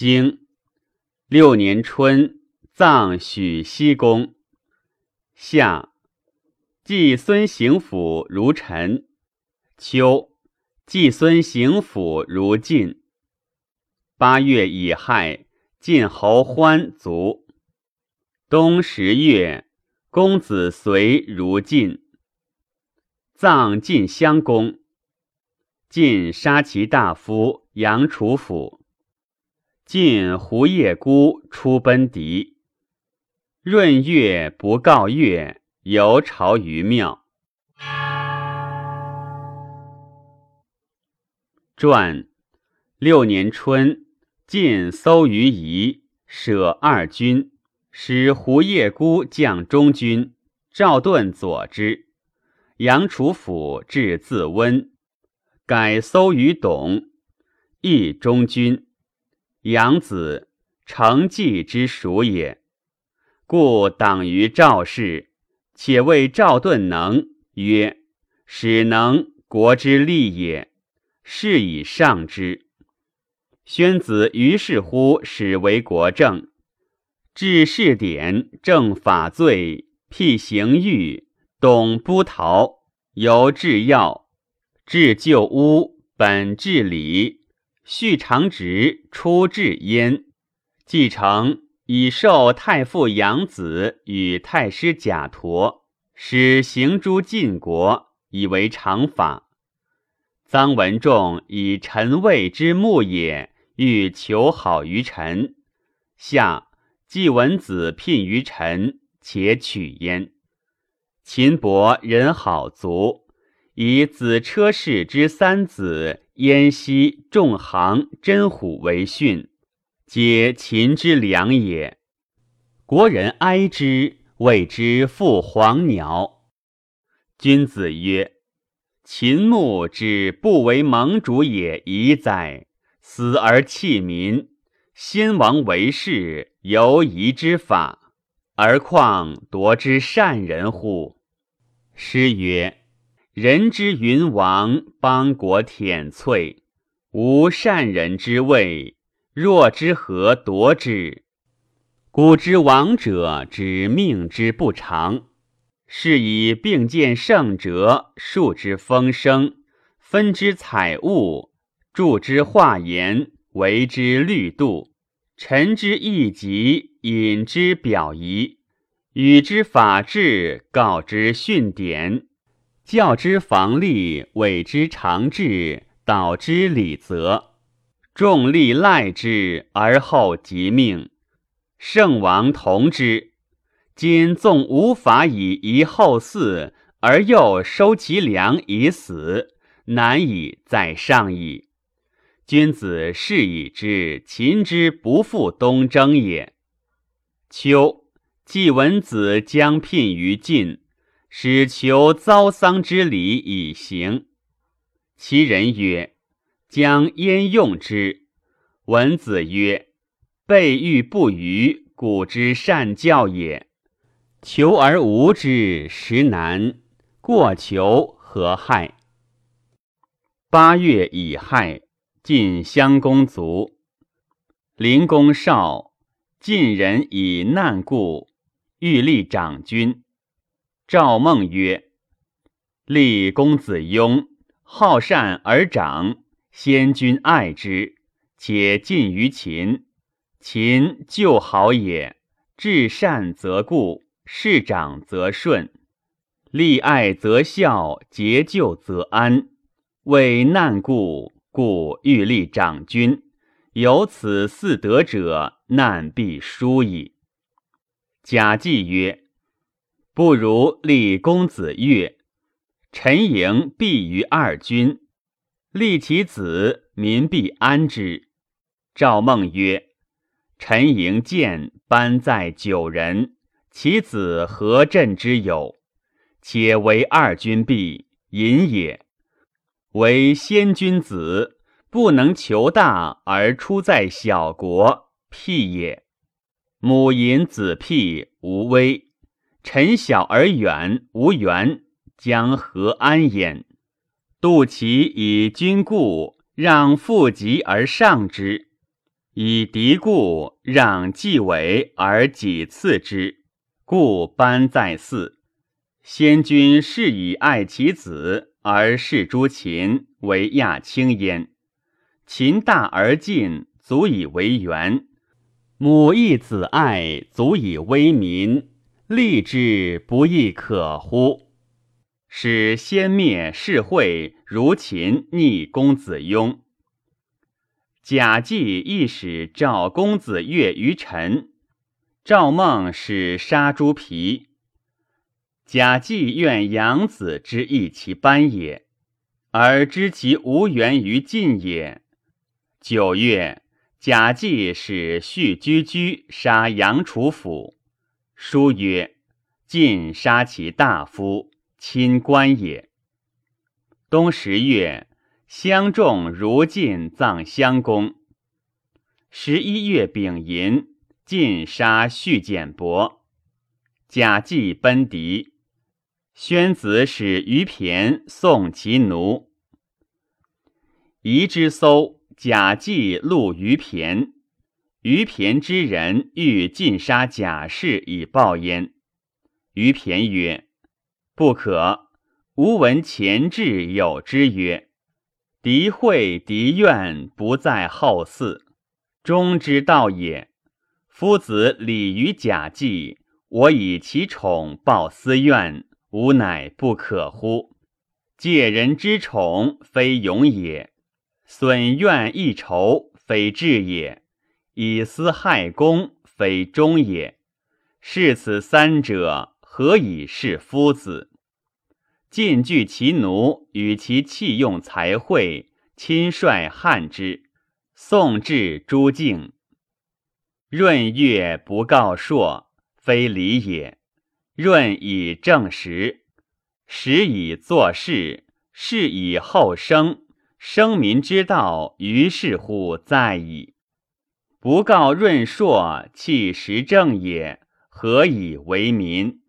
经六年春，葬许西公。夏，季孙行府如陈。秋，季孙行府如晋。八月乙亥，晋侯欢卒。冬十月，公子随如晋。葬晋襄公。晋杀其大夫杨楚府。晋胡叶孤出奔狄。闰月不告月，游朝于庙。传六年春，晋搜于夷，舍二军，使胡叶孤将中军，赵盾佐之。杨楚府至自温，改搜于董，益中军。杨子成纪之属也，故党于赵氏，且谓赵盾能，曰：“使能，国之利也。”是以上之。宣子于是乎始为国政，治事典，正法罪，辟刑狱，董不逃，由治要，治旧屋，本治礼，续长直，出至焉。继承以受太傅养子与太师贾陀，使行诸晋国，以为常法。臧文仲以臣位之牧也，欲求好于臣。下季文子聘于臣，且取焉。秦伯人好足，以子车氏之三子燕西、仲行、真虎为训，皆秦之良也。国人哀之，谓之负黄鸟。君子曰。秦牧之不为盟主也，已哉！死而弃民，先王为士，犹疑之法，而况夺之善人乎？诗曰：“人之云王，邦国舔瘁。无善人之位，若之何夺之？古之王者，指命之不长。”是以并见圣哲，数之风声，分之采物，著之化言，为之律度，陈之义极，引之表仪，与之法治，告之训典，教之防利，委之常治，导之礼则，众力赖之，而后即命。圣王同之。今纵无法以遗后嗣，而又收其粮以死，难以再上矣。君子是以知秦之不复东征也。秋，季文子将聘于晋，使求遭丧之礼以行。其人曰：“将焉用之？”文子曰：“备欲不虞，古之善教也。”求而无之，实难；过求何害？八月乙亥，晋襄公卒。灵公少，晋人以难故，欲立长君。赵孟曰：“立公子雍，好善而长，先君爱之，且近于秦。秦旧好也，至善则固。”事长则顺，立爱则孝，节旧则安。为难故，故欲立长君。有此四德者，难必殊矣。贾季曰：“不如立公子越，陈盈必于二君，立其子，民必安之。”赵孟曰：“陈盈见班在九人。”其子何振之有？且为二君必隐也。为先君子，不能求大而出在小国，辟也。母隐子辟，无威；臣小而远，无缘，将何安焉？杜其以君故，让父疾而上之。以敌故，让继伟而己次之，故班在祀。先君是以爱其子，而视诸秦为亚卿焉。秦大而尽，足以为元；母义子爱，足以威民。立之不亦可乎？使先灭世会，如秦逆公子雍。贾季亦使赵公子越于陈，赵孟使杀猪皮。贾季愿养子之益其班也，而知其无缘于晋也。九月，贾季使续居居杀杨楚府。书曰：“晋杀其大夫，亲官也。”冬十月，相仲如晋葬襄公。十一月丙寅，晋杀续简伯，贾季奔狄。宣子使于骈送其奴，夷之搜，贾季录于骈。于骈之人欲尽杀贾氏以报焉。于骈曰：“不可。吾闻前志有之曰：‘敌会敌怨，不在后嗣，忠之道也。’夫子礼于贾季，我以其宠报私怨。”吾乃不可乎？借人之宠，非勇也；损怨益仇，非智也；以私害公，非忠也。是此三者，何以是夫子？尽据其奴，与其器用才会，亲率汉之。宋至诸敬。闰月不告朔，非礼也。闰以正时，时以作事，事以后生，生民之道，于是乎在矣。不告闰硕弃时政也何以为民？